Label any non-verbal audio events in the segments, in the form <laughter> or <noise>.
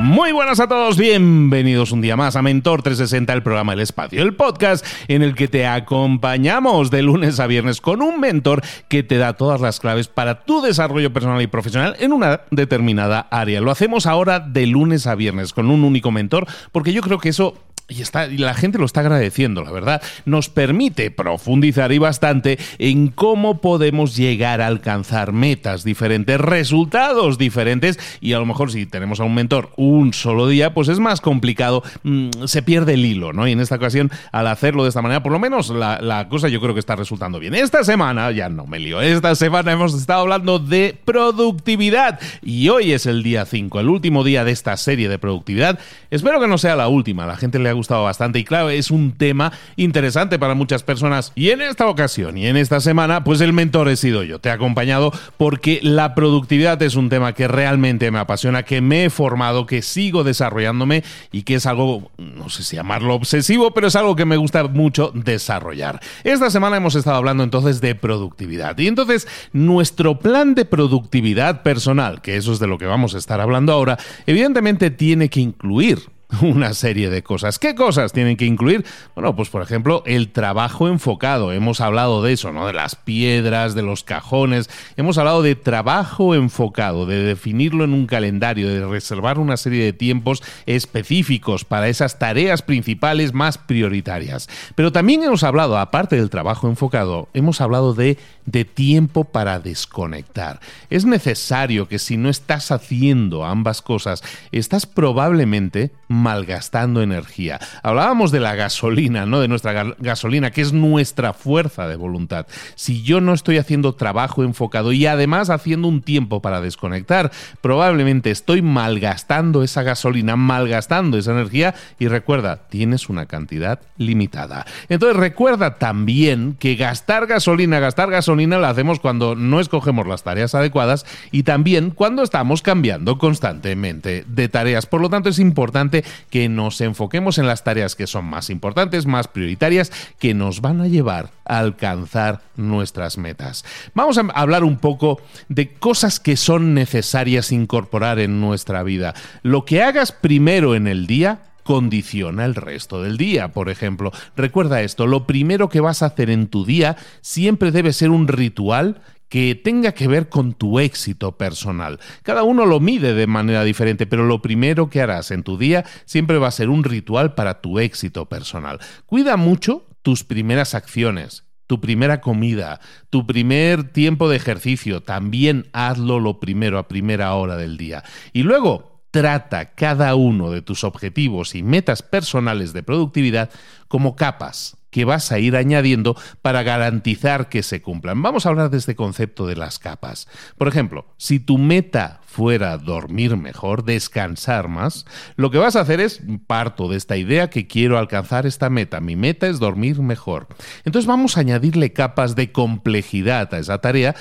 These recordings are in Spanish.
Muy buenas a todos, bienvenidos un día más a Mentor 360, el programa El Espacio, el podcast en el que te acompañamos de lunes a viernes con un mentor que te da todas las claves para tu desarrollo personal y profesional en una determinada área. Lo hacemos ahora de lunes a viernes con un único mentor porque yo creo que eso y, está, y la gente lo está agradeciendo, la verdad, nos permite profundizar y bastante en cómo podemos llegar a alcanzar metas diferentes, resultados diferentes, y a lo mejor si tenemos a un mentor un solo día, pues es más complicado, mm, se pierde el hilo, ¿no? Y en esta ocasión, al hacerlo de esta manera, por lo menos la, la cosa yo creo que está resultando bien. Esta semana, ya no me lío, esta semana hemos estado hablando de productividad, y hoy es el día 5, el último día de esta serie de productividad. Espero que no sea la última, la gente le ha gustado bastante y claro, es un tema interesante para muchas personas. Y en esta ocasión y en esta semana, pues el mentor he sido yo. Te he acompañado porque la productividad es un tema que realmente me apasiona, que me he formado, que sigo desarrollándome y que es algo, no sé si llamarlo obsesivo, pero es algo que me gusta mucho desarrollar. Esta semana hemos estado hablando entonces de productividad. Y entonces nuestro plan de productividad personal, que eso es de lo que vamos a estar hablando ahora, evidentemente tiene que incluir <laughs> una serie de cosas. ¿Qué cosas tienen que incluir? Bueno, pues por ejemplo, el trabajo enfocado. Hemos hablado de eso, ¿no? De las piedras, de los cajones. Hemos hablado de trabajo enfocado, de definirlo en un calendario, de reservar una serie de tiempos específicos para esas tareas principales más prioritarias. Pero también hemos hablado, aparte del trabajo enfocado, hemos hablado de, de tiempo para desconectar. Es necesario que si no estás haciendo ambas cosas, estás probablemente malgastando energía. Hablábamos de la gasolina, ¿no? De nuestra gasolina, que es nuestra fuerza de voluntad. Si yo no estoy haciendo trabajo enfocado y además haciendo un tiempo para desconectar, probablemente estoy malgastando esa gasolina, malgastando esa energía y recuerda, tienes una cantidad limitada. Entonces recuerda también que gastar gasolina, gastar gasolina la hacemos cuando no escogemos las tareas adecuadas y también cuando estamos cambiando constantemente de tareas. Por lo tanto, es importante que nos enfoquemos en las tareas que son más importantes, más prioritarias, que nos van a llevar a alcanzar nuestras metas. Vamos a hablar un poco de cosas que son necesarias incorporar en nuestra vida. Lo que hagas primero en el día condiciona el resto del día. Por ejemplo, recuerda esto, lo primero que vas a hacer en tu día siempre debe ser un ritual que tenga que ver con tu éxito personal. Cada uno lo mide de manera diferente, pero lo primero que harás en tu día siempre va a ser un ritual para tu éxito personal. Cuida mucho tus primeras acciones tu primera comida, tu primer tiempo de ejercicio, también hazlo lo primero a primera hora del día. Y luego, trata cada uno de tus objetivos y metas personales de productividad como capas que vas a ir añadiendo para garantizar que se cumplan. Vamos a hablar de este concepto de las capas. Por ejemplo, si tu meta fuera dormir mejor, descansar más, lo que vas a hacer es, parto de esta idea que quiero alcanzar esta meta. Mi meta es dormir mejor. Entonces vamos a añadirle capas de complejidad a esa tarea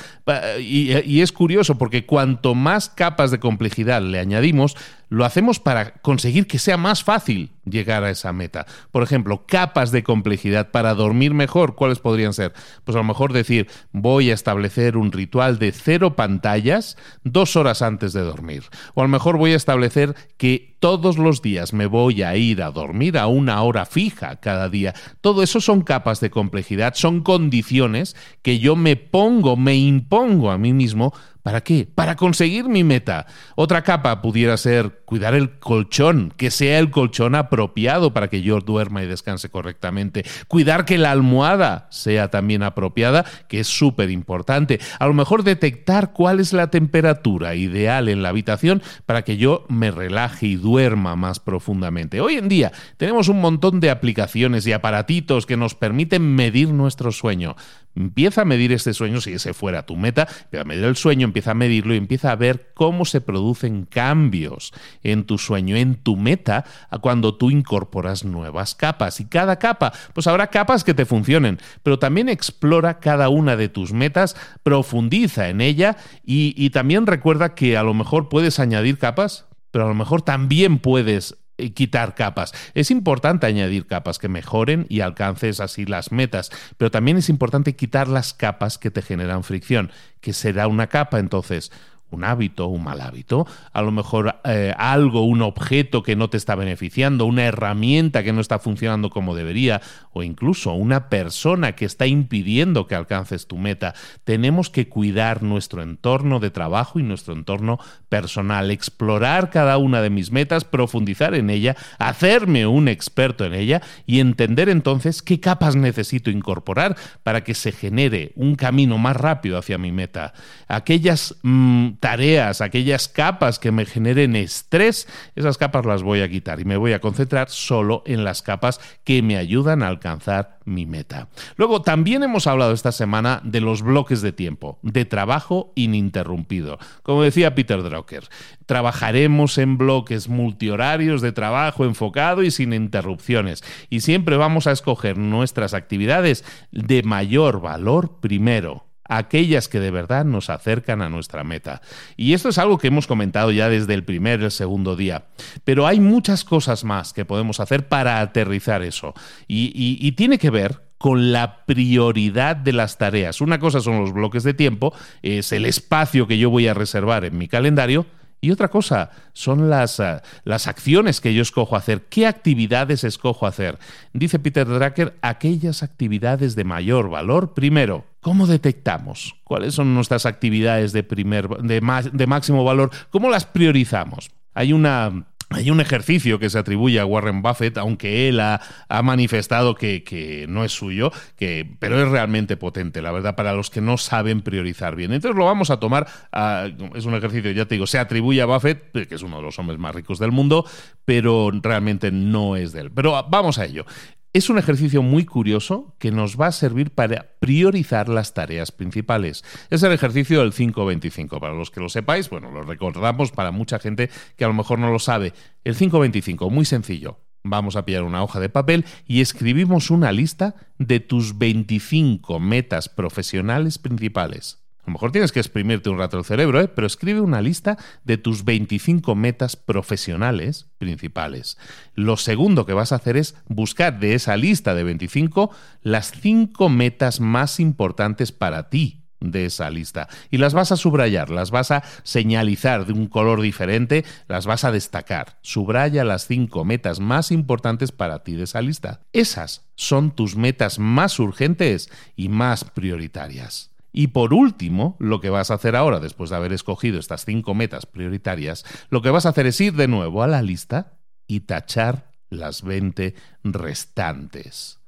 y, y es curioso porque cuanto más capas de complejidad le añadimos, lo hacemos para conseguir que sea más fácil llegar a esa meta. Por ejemplo, capas de complejidad para dormir mejor, ¿cuáles podrían ser? Pues a lo mejor decir, voy a establecer un ritual de cero pantallas dos horas antes de dormir. O a lo mejor voy a establecer que todos los días me voy a ir a dormir a una hora fija cada día. Todo eso son capas de complejidad, son condiciones que yo me pongo, me impongo a mí mismo ¿Para qué? Para conseguir mi meta. Otra capa pudiera ser cuidar el colchón, que sea el colchón apropiado para que yo duerma y descanse correctamente. Cuidar que la almohada sea también apropiada, que es súper importante. A lo mejor detectar cuál es la temperatura ideal en la habitación para que yo me relaje y duerma más profundamente. Hoy en día tenemos un montón de aplicaciones y aparatitos que nos permiten medir nuestro sueño. Empieza a medir este sueño, si ese fuera tu meta, empieza a medir el sueño, empieza a medirlo y empieza a ver cómo se producen cambios en tu sueño, en tu meta, cuando tú incorporas nuevas capas. Y cada capa, pues habrá capas que te funcionen, pero también explora cada una de tus metas, profundiza en ella y, y también recuerda que a lo mejor puedes añadir capas, pero a lo mejor también puedes quitar capas. Es importante añadir capas que mejoren y alcances así las metas, pero también es importante quitar las capas que te generan fricción, que será una capa entonces un hábito, un mal hábito, a lo mejor eh, algo, un objeto que no te está beneficiando, una herramienta que no está funcionando como debería, o incluso una persona que está impidiendo que alcances tu meta. Tenemos que cuidar nuestro entorno de trabajo y nuestro entorno personal, explorar cada una de mis metas, profundizar en ella, hacerme un experto en ella y entender entonces qué capas necesito incorporar para que se genere un camino más rápido hacia mi meta. Aquellas mm, tareas, aquellas capas que me generen estrés, esas capas las voy a quitar y me voy a concentrar solo en las capas que me ayudan a alcanzar mi meta. Luego, también hemos hablado esta semana de los bloques de tiempo, de trabajo ininterrumpido. Como decía Peter Drucker, trabajaremos en bloques multihorarios de trabajo enfocado y sin interrupciones. Y siempre vamos a escoger nuestras actividades de mayor valor primero aquellas que de verdad nos acercan a nuestra meta. Y esto es algo que hemos comentado ya desde el primer y el segundo día, pero hay muchas cosas más que podemos hacer para aterrizar eso. Y, tiene que ver con la prioridad de las tareas. Una cosa son los bloques de tiempo, es el espacio que yo voy a reservar en mi calendario, y otra cosa son las, eh, las, acciones que yo escojo hacer. ¿Qué actividades escojo hacer? Dice Peter Drucker, aquellas actividades de mayor valor. Primero, ¿cómo detectamos cuáles son nuestras actividades de, primer, de, de máximo valor? ¿Cómo las priorizamos? Hay una hay un ejercicio que se atribuye a Warren Buffett, aunque él ha, manifestado que, no es suyo, que, pero es realmente potente, la verdad, para los que no saben priorizar bien. Entonces lo vamos a tomar, es un ejercicio, ya te digo, se atribuye a Buffett, que es uno de los hombres más ricos del mundo, pero realmente no es de él. Pero vamos a ello. Es un ejercicio muy curioso que nos va a servir para priorizar las tareas principales. Es el ejercicio del 525. Para los que lo sepáis, bueno, lo recordamos para mucha gente que a lo mejor no lo sabe. El 525, muy sencillo. Vamos a pillar una hoja de papel y escribimos una lista de tus 25 metas profesionales principales. A lo mejor tienes que exprimirte un rato el cerebro, ¿eh? pero escribe una lista de tus 25 metas profesionales principales. Lo segundo que vas a hacer es buscar de esa lista de 25 las 5 metas más importantes para ti de esa lista y las vas a subrayar, las vas a señalizar de un color diferente, las vas a destacar. Subraya las cinco metas más importantes para ti de esa lista. Esas son tus metas más urgentes y más prioritarias. Y por último, lo que vas a hacer ahora, después de haber escogido estas cinco metas prioritarias, lo que vas a hacer es ir de nuevo a la lista y tachar las 20 restantes.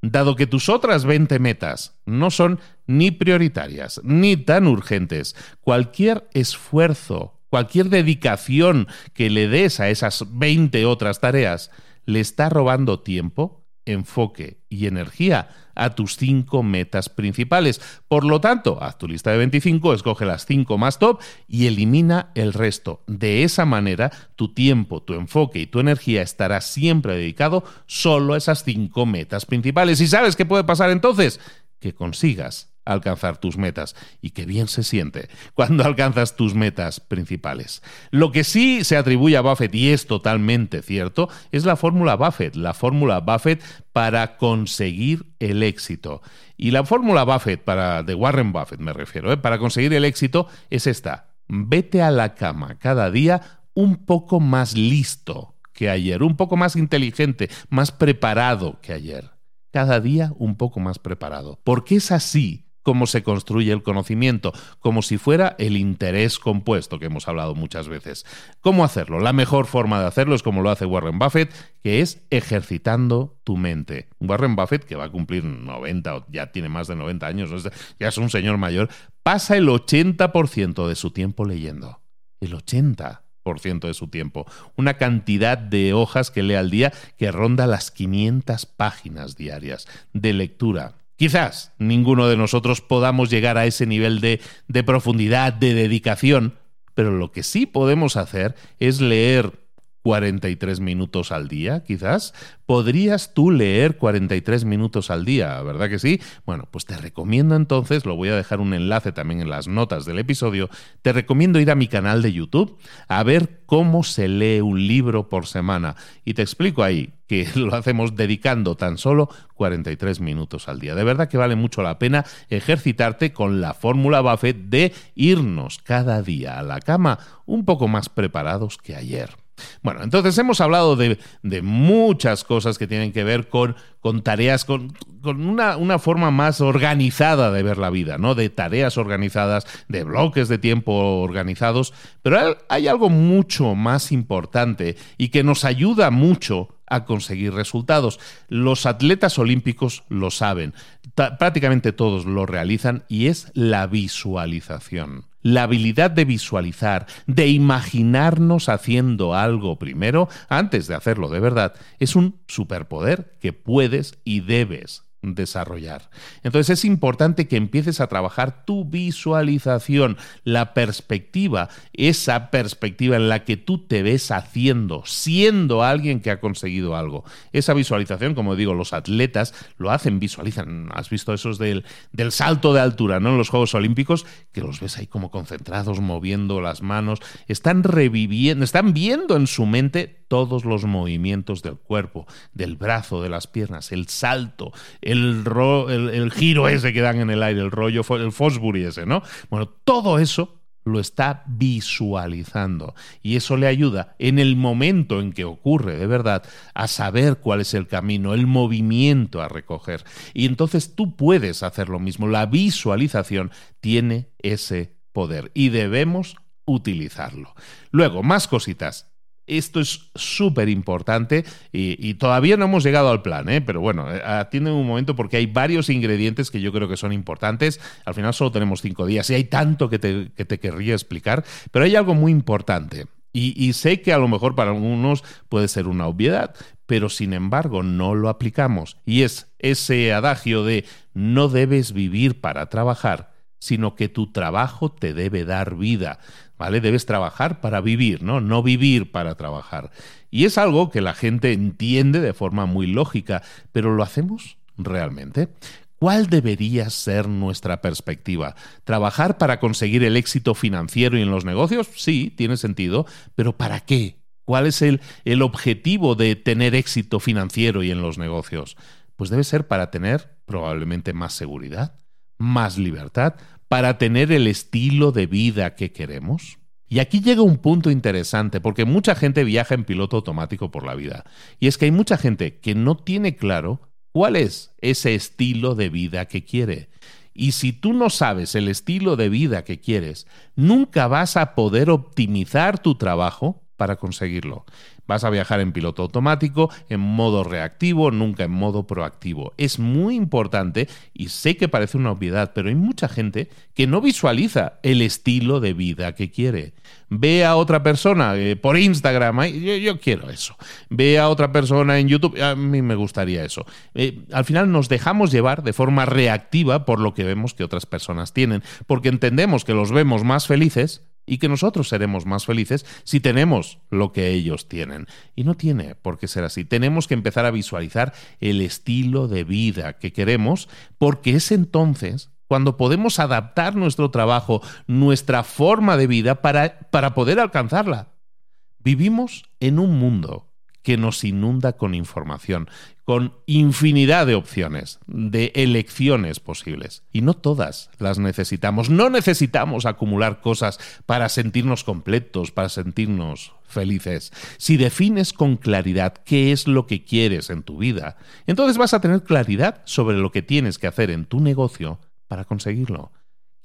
Dado que tus otras 20 metas no son ni prioritarias ni tan urgentes, cualquier esfuerzo, cualquier dedicación que le des a esas 20 otras tareas le está robando tiempo, enfoque y energía a tus cinco metas principales. Por lo tanto, haz tu lista de 25, escoge las cinco más top y elimina el resto. De esa manera, tu tiempo, tu enfoque y tu energía estará siempre dedicado solo a esas cinco metas principales. ¿Y sabes qué puede pasar entonces? Que consigas alcanzar tus metas. Y qué bien se siente cuando alcanzas tus metas principales. Lo que sí se atribuye a Buffett, y es totalmente cierto, es la fórmula Buffett, la fórmula Buffett para conseguir el éxito. Y la fórmula Buffett, para, de Warren Buffett me refiero, ¿eh? para conseguir el éxito es esta. Vete a la cama cada día un poco más listo que ayer, un poco más inteligente, más preparado que ayer. Cada día un poco más preparado. Porque es así cómo se construye el conocimiento, como si fuera el interés compuesto que hemos hablado muchas veces. ¿Cómo hacerlo? La mejor forma de hacerlo es como lo hace Warren Buffett, que es ejercitando tu mente. Warren Buffett, que va a cumplir 90 o ya tiene más de 90 años, ya es un señor mayor, pasa el 80% de su tiempo leyendo. El 80% de su tiempo. Una cantidad de hojas que lee al día que ronda las 500 páginas diarias de lectura. Quizás ninguno de nosotros podamos llegar a ese nivel de, de profundidad, de dedicación, pero lo que sí podemos hacer es leer 43 minutos al día, quizás. ¿Podrías tú leer 43 minutos al día? ¿Verdad que sí? Bueno, pues te recomiendo entonces, lo voy a dejar un enlace también en las notas del episodio, te recomiendo ir a mi canal de YouTube a ver cómo se lee un libro por semana. Y te explico ahí que <laughs> lo hacemos dedicando tan solo 43 minutos al día. De verdad que vale mucho la pena ejercitarte con la fórmula Buffett de irnos cada día a la cama un poco más preparados que ayer. Bueno, entonces hemos hablado de, muchas cosas que tienen que ver con, con tareas, con, una, una, forma más organizada de ver la vida, ¿no? De tareas organizadas, de bloques de tiempo organizados. Pero hay algo mucho más importante y que nos ayuda mucho a conseguir resultados. Los atletas olímpicos lo saben, prácticamente todos lo realizan y es la visualización. La habilidad de visualizar, de imaginarnos haciendo algo primero antes de hacerlo de verdad, es un superpoder que puedes y debes desarrollar. Entonces es importante que empieces a trabajar tu visualización, la perspectiva, esa perspectiva en la que tú te ves haciendo, siendo alguien que ha conseguido algo. Esa visualización, como digo, los atletas lo hacen, visualizan. Has visto esos del, del salto de altura, ¿no? En los Juegos Olímpicos, que los ves ahí como concentrados, moviendo las manos, están reviviendo, están viendo en su mente todos los movimientos del cuerpo, del brazo, de las piernas, el salto, el, el, giro ese que dan en el aire, el rollo, el Fosbury ese, ¿no? Bueno, todo eso lo está visualizando y eso le ayuda en el momento en que ocurre de verdad a saber cuál es el camino, el movimiento a recoger. Y entonces tú puedes hacer lo mismo. La visualización tiene ese poder y debemos utilizarlo. Luego, más cositas. Esto es súper importante y, todavía no hemos llegado al plan, ¿eh? pero bueno, eh, atiende un momento porque hay varios ingredientes que yo creo que son importantes. Al final solo tenemos cinco días y hay tanto que te, que te querría explicar, pero hay algo muy importante. Y, sé que a lo mejor para algunos puede ser una obviedad, pero sin embargo no lo aplicamos. Y es ese adagio de no debes vivir para trabajar, sino que tu trabajo te debe dar vida. ¿Vale? Debes trabajar para vivir, ¿no? No vivir para trabajar. Y es algo que la gente entiende de forma muy lógica, pero ¿lo hacemos realmente? ¿Cuál debería ser nuestra perspectiva? ¿Trabajar para conseguir el éxito financiero y en los negocios? Sí, tiene sentido, pero ¿para qué? ¿Cuál es el, el objetivo de tener éxito financiero y en los negocios? Pues debe ser para tener probablemente más seguridad, más libertad, para tener el estilo de vida que queremos? Y aquí llega un punto interesante, porque mucha gente viaja en piloto automático por la vida. Y es que hay mucha gente que no tiene claro cuál es ese estilo de vida que quiere. Y si tú no sabes el estilo de vida que quieres, nunca vas a poder optimizar tu trabajo para conseguirlo. Vas a viajar en piloto automático, en modo reactivo, nunca en modo proactivo. Es muy importante y sé que parece una obviedad, pero hay mucha gente que no visualiza el estilo de vida que quiere. Ve a otra persona eh, por Instagram, yo, quiero eso. Ve a otra persona en YouTube, a mí me gustaría eso. Eh, al final nos dejamos llevar de forma reactiva por lo que vemos que otras personas tienen, porque entendemos que los vemos más felices y que nosotros seremos más felices si tenemos lo que ellos tienen. Y no tiene por qué ser así. Tenemos que empezar a visualizar el estilo de vida que queremos porque es entonces cuando podemos adaptar nuestro trabajo, nuestra forma de vida para, para poder alcanzarla. Vivimos en un mundo que nos inunda con información, con infinidad de opciones, de elecciones posibles. Y no todas las necesitamos. No necesitamos acumular cosas para sentirnos completos, para sentirnos felices. Si defines con claridad qué es lo que quieres en tu vida, entonces vas a tener claridad sobre lo que tienes que hacer en tu negocio para conseguirlo.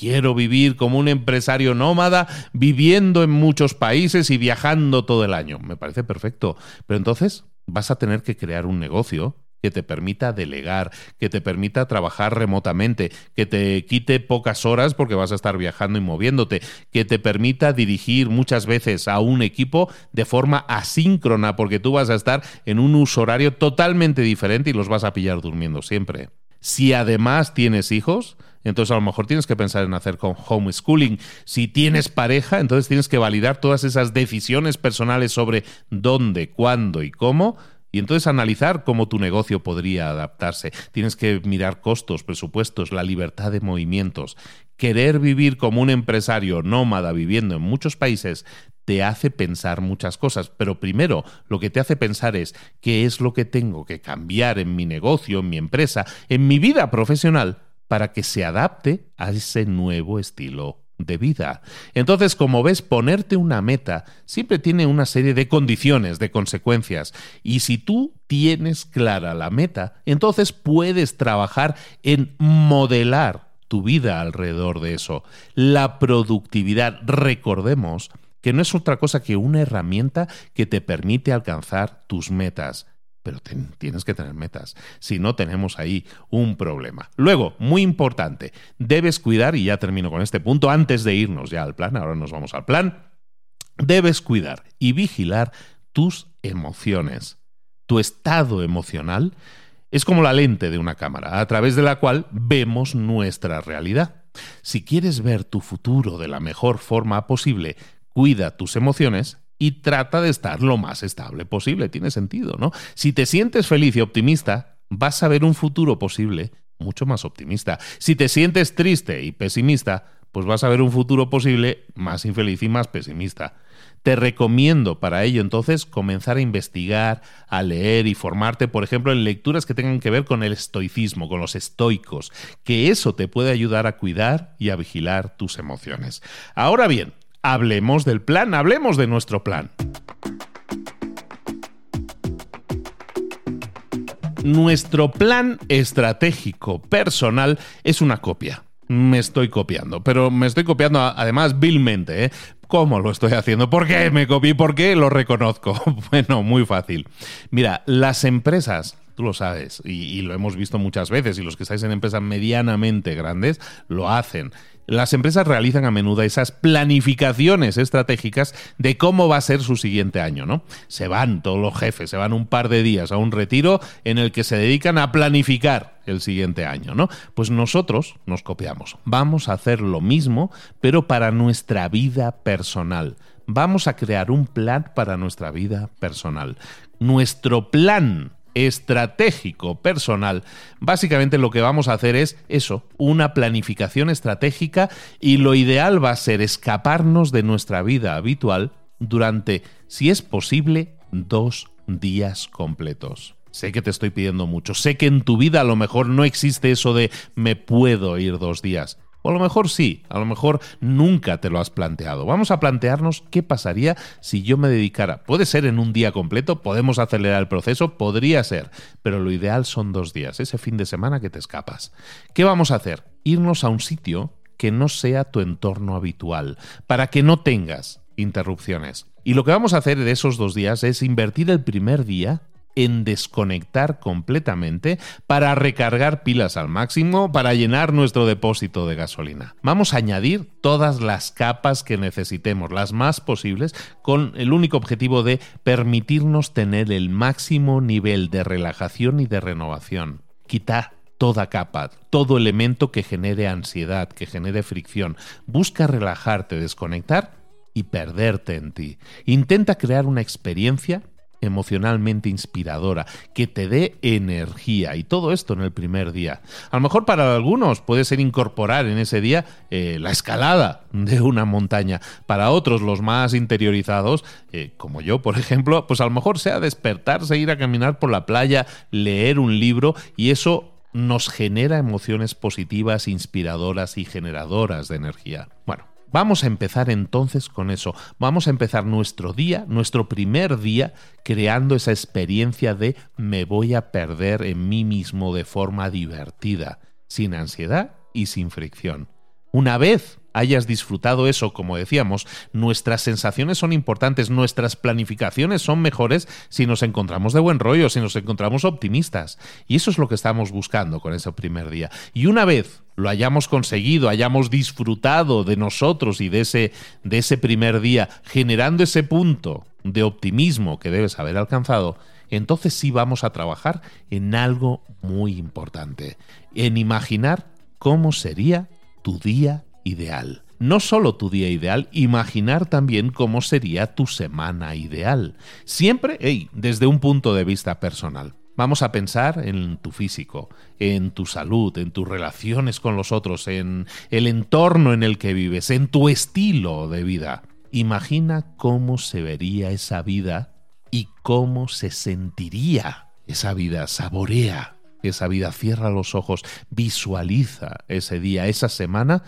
Quiero vivir como un empresario nómada, viviendo en muchos países y viajando todo el año. Me parece perfecto. Pero entonces vas a tener que crear un negocio que te permita delegar, que te permita trabajar remotamente, que te quite pocas horas porque vas a estar viajando y moviéndote, que te permita dirigir muchas veces a un equipo de forma asíncrona porque tú vas a estar en un uso horario totalmente diferente y los vas a pillar durmiendo siempre. Si además tienes hijos, entonces a lo mejor tienes que pensar en hacer con homeschooling. Si tienes pareja, entonces tienes que validar todas esas decisiones personales sobre dónde, cuándo y cómo. Y entonces analizar cómo tu negocio podría adaptarse. Tienes que mirar costos, presupuestos, la libertad de movimientos. Querer vivir como un empresario nómada viviendo en muchos países te hace pensar muchas cosas, pero primero lo que te hace pensar es qué es lo que tengo que cambiar en mi negocio, en mi empresa, en mi vida profesional para que se adapte a ese nuevo estilo de vida. Entonces, como ves, ponerte una meta siempre tiene una serie de condiciones, de consecuencias. Y si tú tienes clara la meta, entonces puedes trabajar en modelar tu vida alrededor de eso. La productividad, recordemos que no es otra cosa que una herramienta que te permite alcanzar tus metas pero tienes que tener metas. Si no, tenemos ahí un problema. Luego, muy importante, debes cuidar, y ya termino con este punto, antes de irnos ya al plan, ahora nos vamos al plan, debes cuidar y vigilar tus emociones. Tu estado emocional es como la lente de una cámara, a través de la cual vemos nuestra realidad. Si quieres ver tu futuro de la mejor forma posible, cuida tus emociones y trata de estar lo más estable posible. Tiene sentido, ¿no? Si te sientes feliz y optimista, vas a ver un futuro posible mucho más optimista. Si te sientes triste y pesimista, pues vas a ver un futuro posible más infeliz y más pesimista. Te recomiendo para ello entonces comenzar a investigar, a leer y formarte, por ejemplo, en lecturas que tengan que ver con el estoicismo, con los estoicos, que eso te puede ayudar a cuidar y a vigilar tus emociones. Ahora bien, hablemos del plan, hablemos de nuestro plan. Nuestro plan estratégico personal es una copia. Me estoy copiando, pero me estoy copiando además vilmente. ¿eh? ¿Cómo lo estoy haciendo? ¿Por qué me copié? ¿Por qué lo reconozco? <laughs> Bueno, muy fácil. Mira, las empresas tú lo sabes y, lo hemos visto muchas veces y los que estáis en empresas medianamente grandes lo hacen. Las empresas realizan a menudo esas planificaciones estratégicas de cómo va a ser su siguiente año, ¿no? Se van todos los jefes, se van un par de días a un retiro en el que se dedican a planificar el siguiente año, ¿no? Pues nosotros nos copiamos. Vamos a hacer lo mismo, pero para nuestra vida personal. Vamos a crear un plan para nuestra vida personal. Nuestro plan estratégico personal, básicamente lo que vamos a hacer es eso, una planificación estratégica y lo ideal va a ser escaparnos de nuestra vida habitual durante, si es posible, dos días completos. Sé que te estoy pidiendo mucho, sé que en tu vida a lo mejor no existe eso de me puedo ir dos días. O a lo mejor sí, a lo mejor nunca te lo has planteado. Vamos a plantearnos qué pasaría si yo me dedicara. Puede ser en un día completo, podemos acelerar el proceso, podría ser, pero lo ideal son dos días, ese fin de semana que te escapas. ¿Qué vamos a hacer? Irnos a un sitio que no sea tu entorno habitual, para que no tengas interrupciones. Y lo que vamos a hacer de esos dos días es invertir el primer día en desconectar completamente para recargar pilas al máximo, para llenar nuestro depósito de gasolina. Vamos a añadir todas las capas que necesitemos, las más posibles, con el único objetivo de permitirnos tener el máximo nivel de relajación y de renovación. Quitar toda capa, todo elemento que genere ansiedad, que genere fricción. Busca relajarte, desconectar y perderte en ti. Intenta crear una experiencia emocionalmente inspiradora, que te dé energía y todo esto en el primer día. A lo mejor para algunos puede ser incorporar en ese día eh, la escalada de una montaña. Para otros, los más interiorizados, eh, como yo, por ejemplo, pues a lo mejor sea despertarse, ir a caminar por la playa, leer un libro y eso nos genera emociones positivas, inspiradoras y generadoras de energía. Bueno, Vamos a empezar entonces con eso. Vamos a empezar nuestro día, nuestro primer día, creando esa experiencia de me voy a perder en mí mismo de forma divertida, sin ansiedad y sin fricción. Una vez hayas disfrutado eso, como decíamos, nuestras sensaciones son importantes, nuestras planificaciones son mejores si nos encontramos de buen rollo, si nos encontramos optimistas. Y eso es lo que estamos buscando con ese primer día. Y una vez lo hayamos conseguido, hayamos disfrutado de nosotros y de ese, de ese primer día, generando ese punto de optimismo que debes haber alcanzado, entonces sí vamos a trabajar en algo muy importante, en imaginar cómo sería tu día ideal. No solo tu día ideal, imaginar también cómo sería tu semana ideal. Siempre, hey, desde un punto de vista personal. Vamos a pensar en tu físico, en tu salud, en tus relaciones con los otros, en el entorno en el que vives, en tu estilo de vida. Imagina cómo se vería esa vida y cómo se sentiría esa vida. Saborea esa vida, cierra los ojos, visualiza ese día, esa semana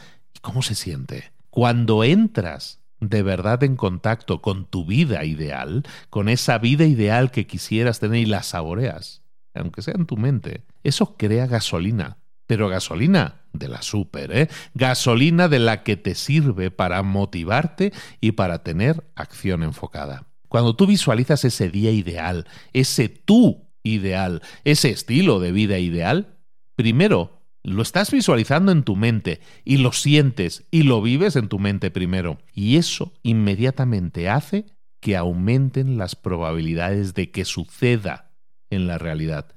¿Cómo se siente? Cuando entras de verdad en contacto con tu vida ideal, con esa vida ideal que quisieras tener y la saboreas, aunque sea en tu mente, eso crea gasolina. Pero gasolina de la super, ¿eh? Gasolina de la que te sirve para motivarte y para tener acción enfocada. Cuando tú visualizas ese día ideal, ese tú ideal, ese estilo de vida ideal, primero lo estás visualizando en tu mente y lo sientes y lo vives en tu mente primero. Y eso inmediatamente hace que aumenten las probabilidades de que suceda en la realidad.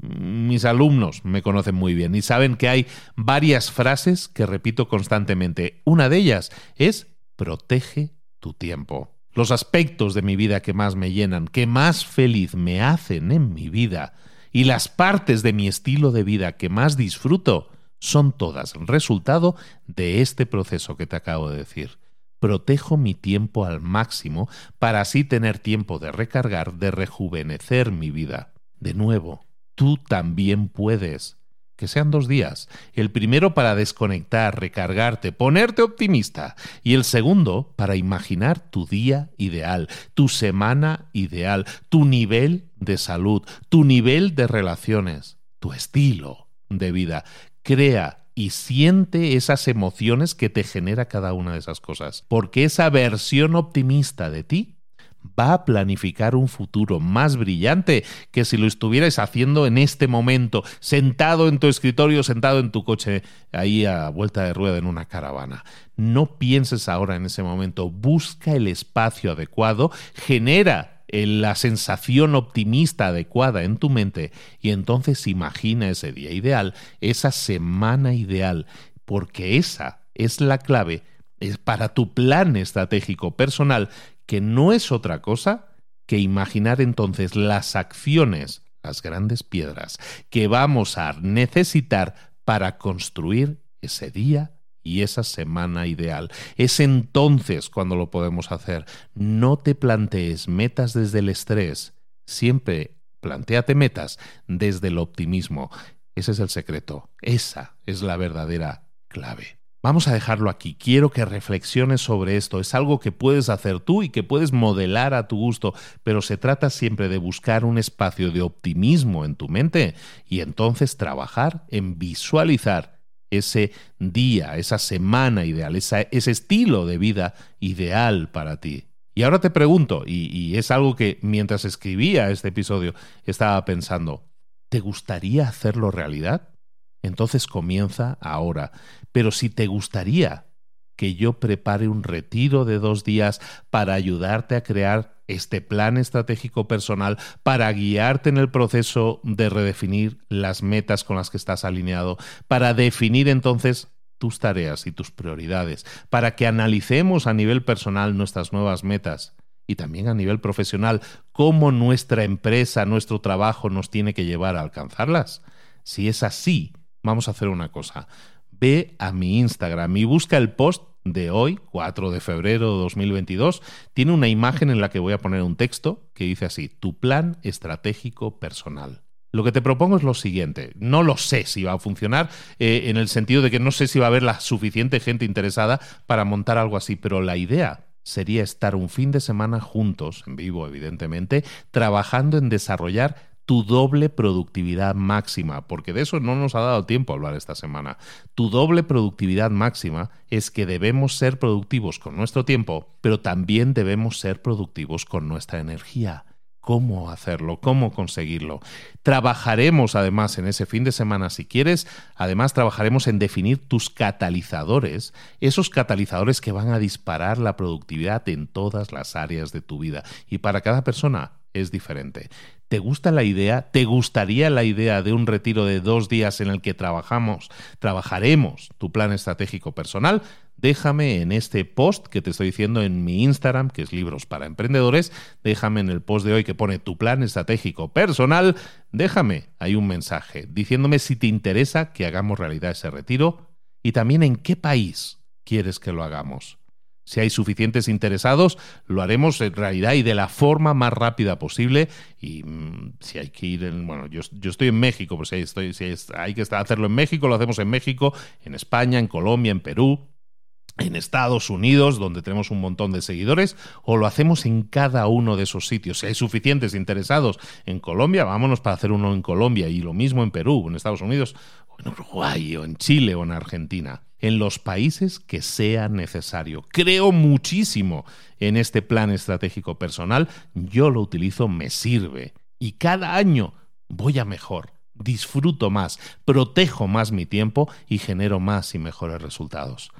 Mis alumnos me conocen muy bien y saben que hay varias frases que repito constantemente. Una de ellas es protege tu tiempo. Los aspectos de mi vida que más me llenan, que más feliz me hacen en mi vida, y las partes de mi estilo de vida que más disfruto son todas resultado de este proceso que te acabo de decir. Protejo mi tiempo al máximo para así tener tiempo de recargar, de rejuvenecer mi vida. De nuevo, tú también puedes que sean dos días. El primero para desconectar, recargarte, ponerte optimista. Y el segundo para imaginar tu día ideal, tu semana ideal, tu nivel de salud, tu nivel de relaciones, tu estilo de vida. Crea y siente esas emociones que te genera cada una de esas cosas. Porque esa versión optimista de ti va a planificar un futuro más brillante que si lo estuvieras haciendo en este momento, sentado en tu escritorio, sentado en tu coche, ahí a vuelta de rueda en una caravana. No pienses ahora en ese momento, busca el espacio adecuado, genera la sensación optimista adecuada en tu mente y entonces imagina ese día ideal, esa semana ideal, porque esa es la clave es para tu plan estratégico personal que no es otra cosa que imaginar entonces las acciones, las grandes piedras, que vamos a necesitar para construir ese día y esa semana ideal. Es entonces cuando lo podemos hacer. No te plantees metas desde el estrés, siempre planteate metas desde el optimismo. Ese es el secreto, esa es la verdadera clave. Vamos a dejarlo aquí. Quiero que reflexiones sobre esto. Es algo que puedes hacer tú y que puedes modelar a tu gusto, pero se trata siempre de buscar un espacio de optimismo en tu mente y entonces trabajar en visualizar ese día, esa semana ideal, ese estilo de vida ideal para ti. Y ahora te pregunto, y, es algo que mientras escribía este episodio estaba pensando, ¿te gustaría hacerlo realidad? Entonces comienza ahora. Pero si te gustaría que yo prepare un retiro de dos días para ayudarte a crear este plan estratégico personal, para guiarte en el proceso de redefinir las metas con las que estás alineado, para definir entonces tus tareas y tus prioridades, para que analicemos a nivel personal nuestras nuevas metas y también a nivel profesional cómo nuestra empresa, nuestro trabajo nos tiene que llevar a alcanzarlas. Si es así, vamos a hacer una cosa. Ve a mi Instagram y busca el post de hoy, 4 de febrero de 2022. Tiene una imagen en la que voy a poner un texto que dice así, tu plan estratégico personal. Lo que te propongo es lo siguiente. No lo sé si va a funcionar, eh, en el sentido de que no sé si va a haber la suficiente gente interesada para montar algo así, pero la idea sería estar un fin de semana juntos, en vivo evidentemente, trabajando en desarrollar tu doble productividad máxima, porque de eso no nos ha dado tiempo hablar esta semana. Tu doble productividad máxima es que debemos ser productivos con nuestro tiempo, pero también debemos ser productivos con nuestra energía cómo hacerlo, cómo conseguirlo. Trabajaremos además en ese fin de semana, si quieres, además trabajaremos en definir tus catalizadores, esos catalizadores que van a disparar la productividad en todas las áreas de tu vida. Y para cada persona es diferente. ¿Te gusta la idea? ¿Te gustaría la idea de un retiro de dos días en el que trabajamos, trabajaremos tu plan estratégico personal? déjame en este post que te estoy diciendo en mi Instagram, que es Libros para Emprendedores, déjame en el post de hoy que pone tu plan estratégico personal, déjame ahí un mensaje diciéndome si te interesa que hagamos realidad ese retiro y también en qué país quieres que lo hagamos. Si hay suficientes interesados, lo haremos en realidad y de la forma más rápida posible. Y mm, si hay que ir, en, bueno, yo, estoy en México, pues si, hay que hacerlo en México, lo hacemos en México, en España, en Colombia, en Perú, en Estados Unidos, donde tenemos un montón de seguidores, o lo hacemos en cada uno de esos sitios. Si hay suficientes interesados en Colombia, vámonos para hacer uno en Colombia, y lo mismo en Perú, en Estados Unidos, o en Uruguay, o en Chile, o en Argentina. En los países que sea necesario. Creo muchísimo en este plan estratégico personal, yo lo utilizo, me sirve, y cada año voy a mejor disfruto más, protejo más mi tiempo y genero más y mejores resultados.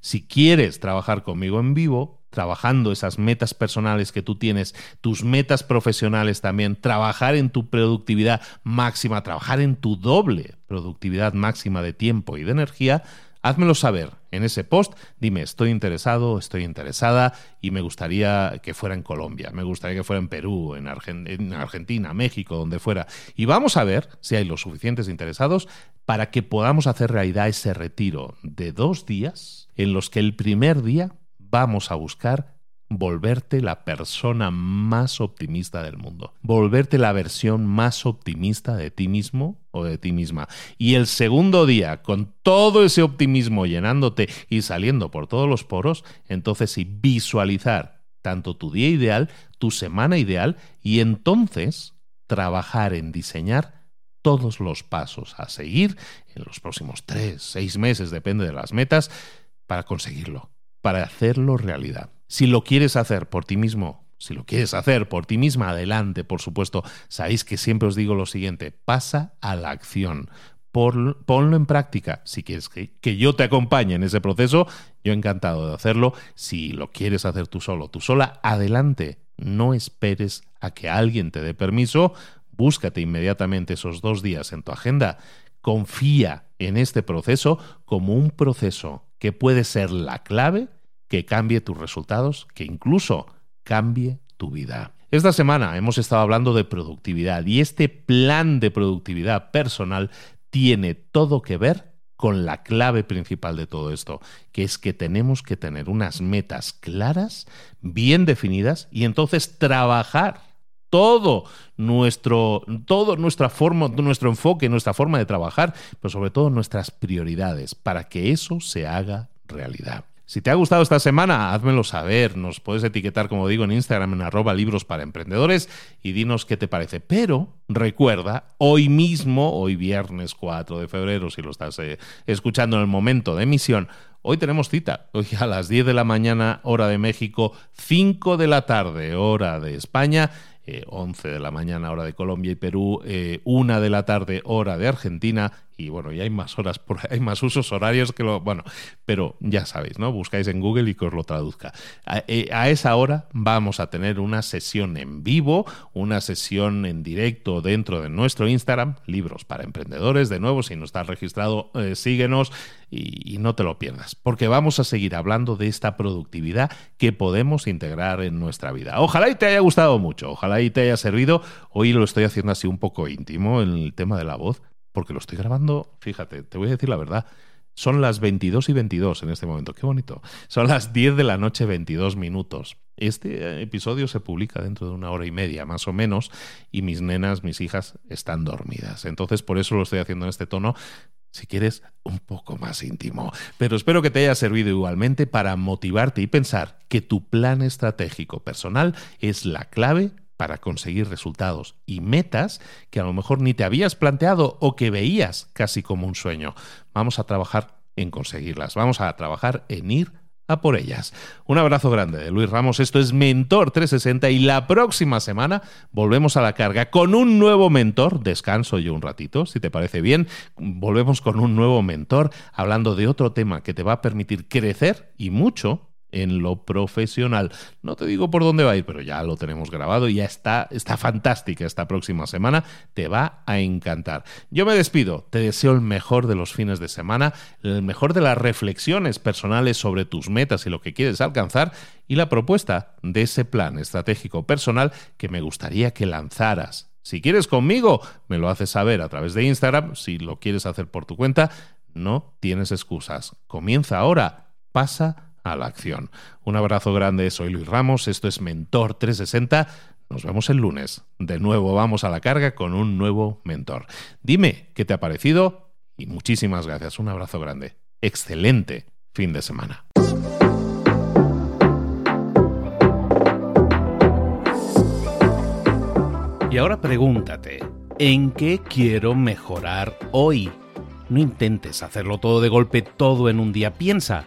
Si quieres trabajar conmigo en vivo, trabajando esas metas personales que tú tienes, tus metas profesionales también, trabajar en tu productividad máxima, trabajar en tu doble productividad máxima de tiempo y de energía, házmelo saber en ese post. Dime, estoy interesado, estoy interesada y me gustaría que fuera en Colombia, me gustaría que fuera en Perú, en, Argentina, México, donde fuera. Y vamos a ver si hay los suficientes interesados para que podamos hacer realidad ese retiro de dos días en los que el primer día vamos a buscar volverte la persona más optimista del mundo, volverte la versión más optimista de ti mismo o de ti misma. Y el segundo día, con todo ese optimismo llenándote y saliendo por todos los poros, entonces sí, visualizar tanto tu día ideal, tu semana ideal, y entonces trabajar en diseñar todos los pasos a seguir en los próximos tres, seis meses, depende de las metas, para conseguirlo, para hacerlo realidad. Si lo quieres hacer por ti mismo, si lo quieres hacer por ti misma, adelante, por supuesto. Sabéis que siempre os digo lo siguiente, pasa a la acción. ponlo en práctica. Si quieres que, que, yo te acompañe en ese proceso, yo encantado de hacerlo. Si lo quieres hacer tú solo, tú sola, adelante. No esperes a que alguien te dé permiso. Búscate inmediatamente esos dos días en tu agenda. Confía en este proceso como un proceso que puede ser la clave que cambie tus resultados, que incluso cambie tu vida. Esta semana hemos estado hablando de productividad y este plan de productividad personal tiene todo que ver con la clave principal de todo esto, que es que tenemos que tener unas metas claras, bien definidas y entonces trabajar todo nuestro, todo nuestra forma, nuestro enfoque, nuestra forma de trabajar, pero sobre todo nuestras prioridades, para que eso se haga realidad. Si te ha gustado esta semana, házmelo saber. Nos puedes etiquetar, como digo, en Instagram en arroba libros para emprendedores y dinos qué te parece. Pero recuerda, hoy mismo, hoy viernes 4 de febrero, si lo estás eh, escuchando en el momento de emisión, hoy tenemos cita. Hoy a las 10 de la mañana, hora de México, 5 de la tarde, hora de España 11 eh, de la mañana hora de Colombia y Perú, eh, 1 de la tarde hora de Argentina y bueno, ya hay más horas, <laughs> hay más usos horarios que lo, bueno, pero ya sabéis, ¿no? Buscáis en Google y que os lo traduzca. A, eh, a, esa hora vamos a tener una sesión en vivo, una sesión en directo dentro de nuestro Instagram, Libros para Emprendedores, de nuevo, si no estás registrado, eh, síguenos y, y no te lo pierdas, porque vamos a seguir hablando de esta productividad que podemos integrar en nuestra vida. Ojalá y te haya gustado mucho, ojalá y te haya servido. Hoy lo estoy haciendo así un poco íntimo, el tema de la voz, porque lo estoy grabando, fíjate, te voy a decir la verdad, son las 22 y 22 en este momento, qué bonito. Son las 10 de la noche 22 minutos. Este episodio se publica dentro de una hora y media, más o menos, y mis nenas, mis hijas, están dormidas. Entonces, por eso lo estoy haciendo en este tono, si quieres, un poco más íntimo. Pero espero que te haya servido igualmente para motivarte y pensar que tu plan estratégico personal es la clave para conseguir resultados y metas que a lo mejor ni te habías planteado o que veías casi como un sueño. Vamos a trabajar en conseguirlas, vamos a trabajar en ir a por ellas. Un abrazo grande de Luis Ramos, esto es Mentor 360 y la próxima semana volvemos a la carga con un nuevo mentor, descanso yo un ratito, si te parece bien, volvemos con un nuevo mentor hablando de otro tema que te va a permitir crecer y mucho en lo profesional. No te digo por dónde va a ir, pero ya lo tenemos grabado y ya está, está fantástica esta próxima semana. Te va a encantar. Yo me despido, te deseo el mejor de los fines de semana, el mejor de las reflexiones personales sobre tus metas y lo que quieres alcanzar y la propuesta de ese plan estratégico personal que me gustaría que lanzaras. Si quieres conmigo, me lo haces saber a través de Instagram. Si lo quieres hacer por tu cuenta, no tienes excusas. Comienza ahora. Pasa a la acción. Un abrazo grande, soy Luis Ramos, esto es Mentor 360. Nos vemos el lunes. De nuevo vamos a la carga con un nuevo mentor. Dime qué te ha parecido y muchísimas gracias. Un abrazo grande. Excelente fin de semana. Y ahora pregúntate, ¿en qué quiero mejorar hoy? No intentes hacerlo todo de golpe, todo en un día. Piensa.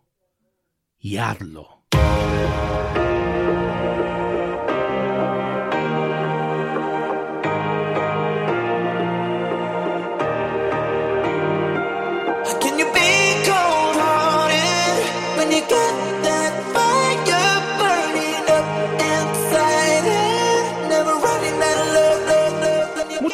y hazlo.